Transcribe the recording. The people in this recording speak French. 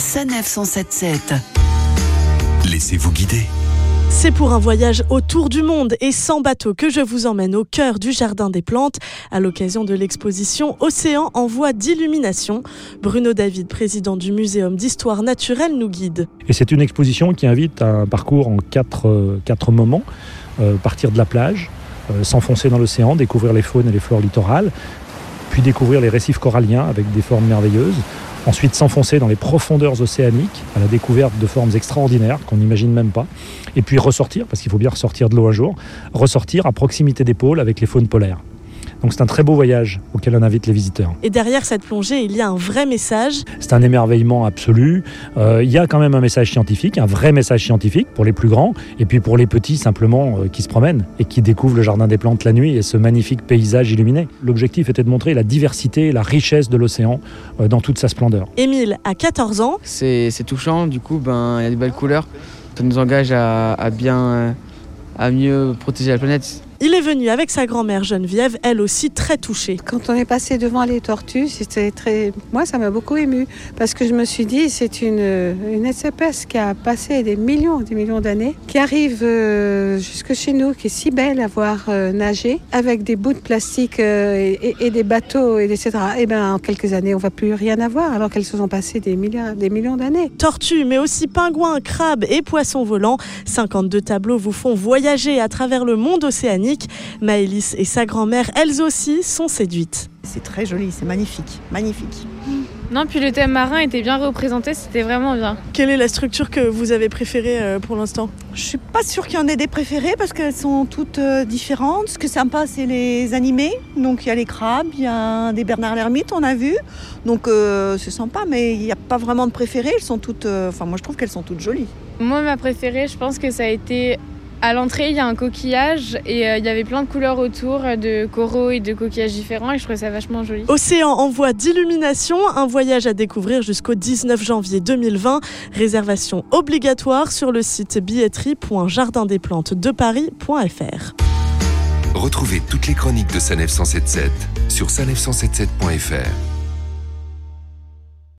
Sanef 177. Laissez-vous guider. C'est pour un voyage autour du monde et sans bateau que je vous emmène au cœur du Jardin des Plantes à l'occasion de l'exposition Océan en voie d'illumination. Bruno David, président du Muséum d'histoire naturelle, nous guide. Et c'est une exposition qui invite à un parcours en quatre, euh, quatre moments. Euh, partir de la plage, euh, s'enfoncer dans l'océan, découvrir les faunes et les flores littorales, puis découvrir les récifs coralliens avec des formes merveilleuses, ensuite s'enfoncer dans les profondeurs océaniques à la découverte de formes extraordinaires qu'on n'imagine même pas, et puis ressortir, parce qu'il faut bien ressortir de l'eau un jour, ressortir à proximité des pôles avec les faunes polaires. Donc c'est un très beau voyage auquel on invite les visiteurs. Et derrière cette plongée, il y a un vrai message. C'est un émerveillement absolu. Euh, il y a quand même un message scientifique, un vrai message scientifique pour les plus grands, et puis pour les petits simplement euh, qui se promènent et qui découvrent le jardin des plantes la nuit et ce magnifique paysage illuminé. L'objectif était de montrer la diversité et la richesse de l'océan euh, dans toute sa splendeur. Émile a 14 ans. C'est touchant, du coup, ben, il y a des belles couleurs. Ça nous engage à, à bien, à mieux protéger la planète. Il est venu avec sa grand-mère Geneviève, elle aussi très touchée. Quand on est passé devant les tortues, c'était très. Moi, ça m'a beaucoup ému parce que je me suis dit, c'est une, une espèce qui a passé des millions, des millions d'années, qui arrive euh, jusque chez nous, qui est si belle à voir euh, nager, avec des bouts de plastique euh, et, des bateaux, et etc. Et ben, en quelques années, on va plus rien avoir, alors qu'elles se sont passées des milliards, des millions d'années. Tortues, mais aussi pingouins, crabes et poissons volants. 52 tableaux vous font voyager à travers le monde océanique. Maëlys et sa grand-mère, elles aussi, sont séduites. C'est très joli, c'est magnifique, magnifique. Non, puis le thème marin était bien représenté, c'était vraiment bien. Quelle est la structure que vous avez préférée euh, pour l'instant? Je suis pas sûre qu'il y en ait des préférées parce qu'elles sont toutes euh, différentes. Ce qui est sympa, c'est les animés. Donc il y a les crabes, il y a des Bernard l'ermite, on a vu. Donc euh, c'est sympa, mais il n'y a pas vraiment de préférées. Elles sont toutes. euh, Enfin, moi je trouve qu'elles sont toutes jolies. Moi, ma préférée, je pense que ça a été à l'entrée, il y a un coquillage et euh, il y avait plein de couleurs autour, euh, de coraux et de coquillages différents et je trouvais ça vachement joli. Océan en voie d'illumination, un voyage à découvrir jusqu'au 19 janvier 2020. Réservation obligatoire sur le site billetterie.jardindesplantes-de-paris.fr. Retrouvez toutes les chroniques de Sanef 177 sur sanef177.fr.